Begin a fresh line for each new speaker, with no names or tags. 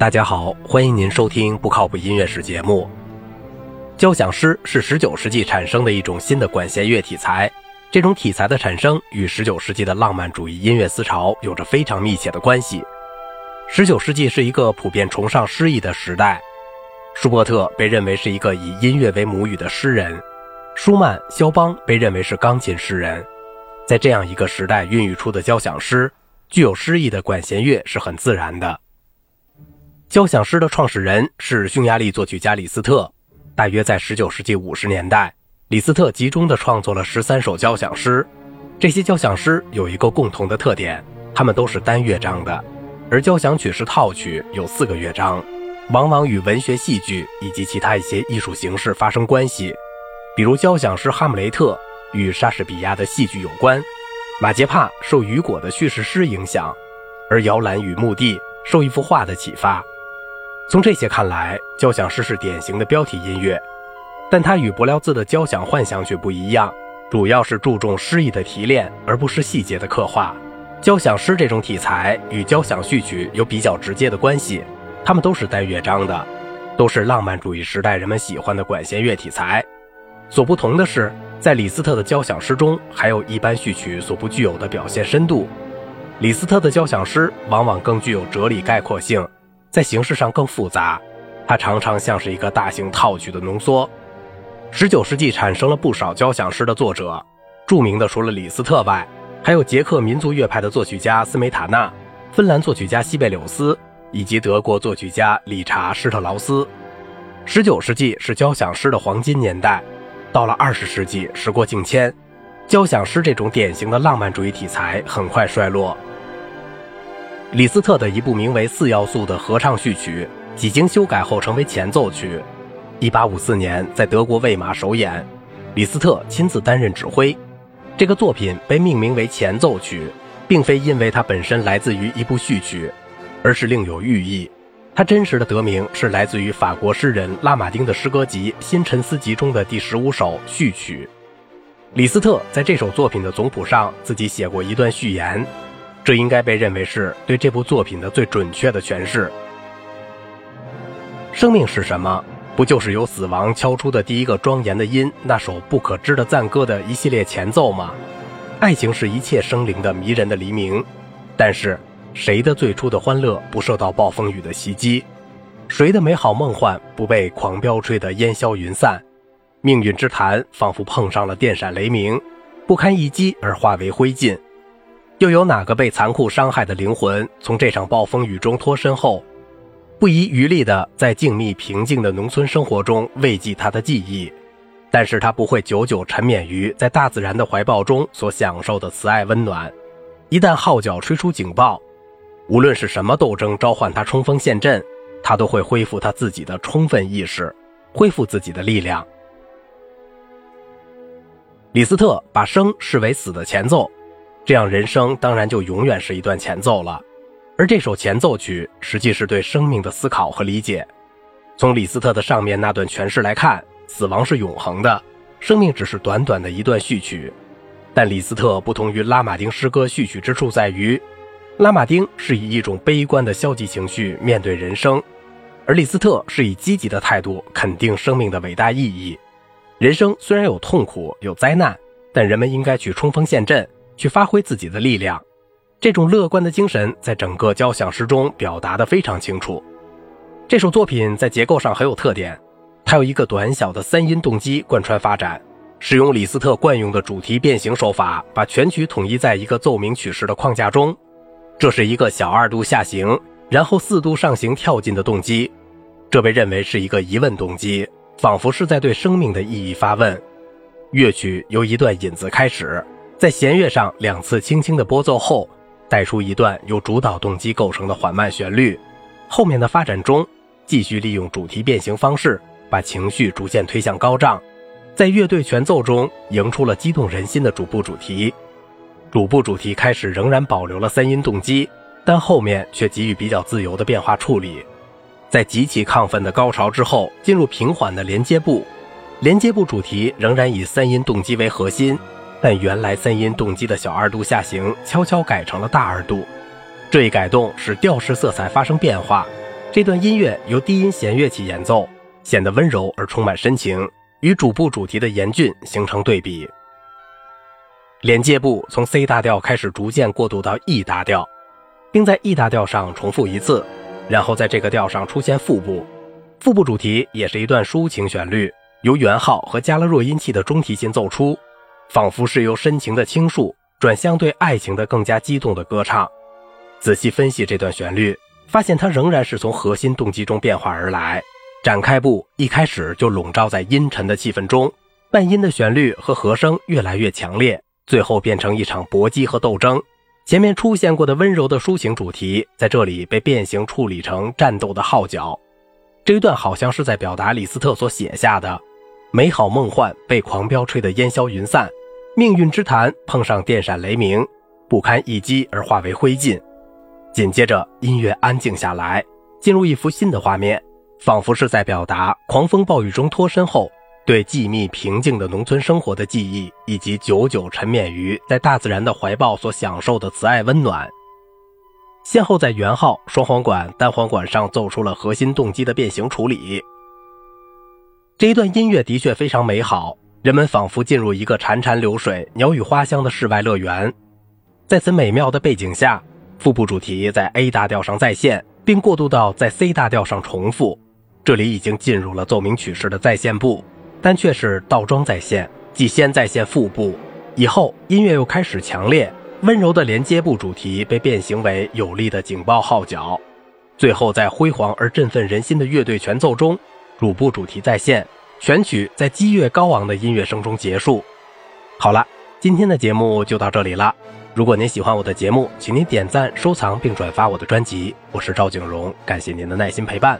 大家好，欢迎您收听不靠谱音乐史节目。交响诗是19世纪产生的一种新的管弦乐题材，这种题材的产生与19世纪的浪漫主义音乐思潮有着非常密切的关系。19世纪是一个普遍崇尚诗意的时代，舒伯特被认为是一个以音乐为母语的诗人，舒曼、肖邦被认为是钢琴诗人。在这样一个时代孕育出的交响诗，具有诗意的管弦乐是很自然的。交响诗的创始人是匈牙利作曲家李斯特，大约在19世纪50年代，李斯特集中地创作了13首交响诗。这些交响诗有一个共同的特点，它们都是单乐章的，而交响曲是套曲，有四个乐章，往往与文学、戏剧以及其他一些艺术形式发生关系。比如交响诗《哈姆雷特》与莎士比亚的戏剧有关，《马杰帕》受雨果的叙事诗影响，而《摇篮与墓地》受一幅画的启发。从这些看来，交响诗是典型的标题音乐，但它与柏辽兹的交响幻想曲不一样，主要是注重诗意的提炼，而不是细节的刻画。交响诗这种题材与交响序曲有比较直接的关系，它们都是单乐章的，都是浪漫主义时代人们喜欢的管弦乐题材。所不同的是，在李斯特的交响诗中，还有一般序曲所不具有的表现深度。李斯特的交响诗往往更具有哲理概括性。在形式上更复杂，它常常像是一个大型套曲的浓缩。十九世纪产生了不少交响诗的作者，著名的除了李斯特外，还有捷克民族乐派的作曲家斯梅塔纳、芬兰作曲家西贝柳斯以及德国作曲家理查施特劳斯。十九世纪是交响诗的黄金年代，到了二十世纪，时过境迁，交响诗这种典型的浪漫主义题材很快衰落。李斯特的一部名为《四要素》的合唱序曲，几经修改后成为前奏曲。1854年在德国魏玛首演，李斯特亲自担任指挥。这个作品被命名为前奏曲，并非因为它本身来自于一部序曲，而是另有寓意。它真实的得名是来自于法国诗人拉马丁的诗歌集《新沉思集》中的第十五首序曲。李斯特在这首作品的总谱上自己写过一段序言。这应该被认为是对这部作品的最准确的诠释。生命是什么？不就是由死亡敲出的第一个庄严的音，那首不可知的赞歌的一系列前奏吗？爱情是一切生灵的迷人的黎明。但是，谁的最初的欢乐不受到暴风雨的袭击？谁的美好梦幻不被狂飙吹得烟消云散？命运之谈仿佛碰上了电闪雷鸣，不堪一击而化为灰烬。又有哪个被残酷伤害的灵魂，从这场暴风雨中脱身后，不遗余力地在静谧平静的农村生活中慰藉他的记忆？但是他不会久久沉湎于在大自然的怀抱中所享受的慈爱温暖。一旦号角吹出警报，无论是什么斗争召唤他冲锋陷阵，他都会恢复他自己的充分意识，恢复自己的力量。李斯特把生视为死的前奏。这样，人生当然就永远是一段前奏了。而这首前奏曲实际是对生命的思考和理解。从李斯特的上面那段诠释来看，死亡是永恒的，生命只是短短的一段序曲。但李斯特不同于拉马丁诗歌序曲之处在于，拉马丁是以一种悲观的消极情绪面对人生，而李斯特是以积极的态度肯定生命的伟大意义。人生虽然有痛苦有灾难，但人们应该去冲锋陷阵。去发挥自己的力量，这种乐观的精神在整个交响诗中表达得非常清楚。这首作品在结构上很有特点，它有一个短小的三音动机贯穿发展，使用李斯特惯用的主题变形手法，把全曲统一在一个奏鸣曲式的框架中。这是一个小二度下行，然后四度上行跳进的动机，这被认为是一个疑问动机，仿佛是在对生命的意义发问。乐曲由一段引子开始。在弦乐上两次轻轻的拨奏后，带出一段由主导动机构成的缓慢旋律。后面的发展中，继续利用主题变形方式，把情绪逐渐推向高涨。在乐队全奏中，迎出了激动人心的主部主题。主部主题开始仍然保留了三音动机，但后面却给予比较自由的变化处理。在极其亢奋的高潮之后，进入平缓的连接部，连接部主题仍然以三音动机为核心。但原来三音动机的小二度下行悄悄改成了大二度，这一改动使调式色彩发生变化，这段音乐由低音弦乐器演奏，显得温柔而充满深情，与主部主题的严峻形成对比。连接部从 C 大调开始，逐渐过渡到 E 大调，并在 E 大调上重复一次，然后在这个调上出现副部。副部主题也是一段抒情旋律，由圆号和加了弱音器的中提琴奏出，仿佛是由深情的倾诉转向对爱情的更加激动的歌唱。仔细分析这段旋律，发现它仍然是从核心动机中变化而来。展开部一开始就笼罩在阴沉的气氛中，半音的旋律和和声越来越强烈。最后变成一场搏击和斗争。前面出现过的温柔的抒情主题，在这里被变形处理成战斗的号角。这一段好像是在表达李斯特所写下的：美好梦幻被狂飙吹得烟消云散，命运之坛碰上电闪雷鸣，不堪一击而化为灰烬。紧接着音乐安静下来，进入一幅新的画面，仿佛是在表达狂风暴雨中脱身后。对寂密平静的农村生活的记忆，以及久久沉湎于在大自然的怀抱所享受的慈爱温暖，先后在圆号、双簧管、单簧管上奏出了核心动机的变形处理。这一段音乐的确非常美好，人们仿佛进入一个潺潺流水、鸟语花香的世外乐园。在此美妙的背景下，副部主题在 A 大调上再现，并过渡到在 C 大调上重复，这里已经进入了奏鸣曲式的再现部。但却是倒装再现，即先再现副部，以后音乐又开始强烈、温柔的连接部主题被变形为有力的警报号角，最后在辉煌而振奋人心的乐队全奏中，主部主题再现，选曲在激越高昂的音乐声中结束。好了，今天的节目就到这里了。如果您喜欢我的节目，请您点赞、收藏并转发我的专辑。我是赵景荣，感谢您的耐心陪伴。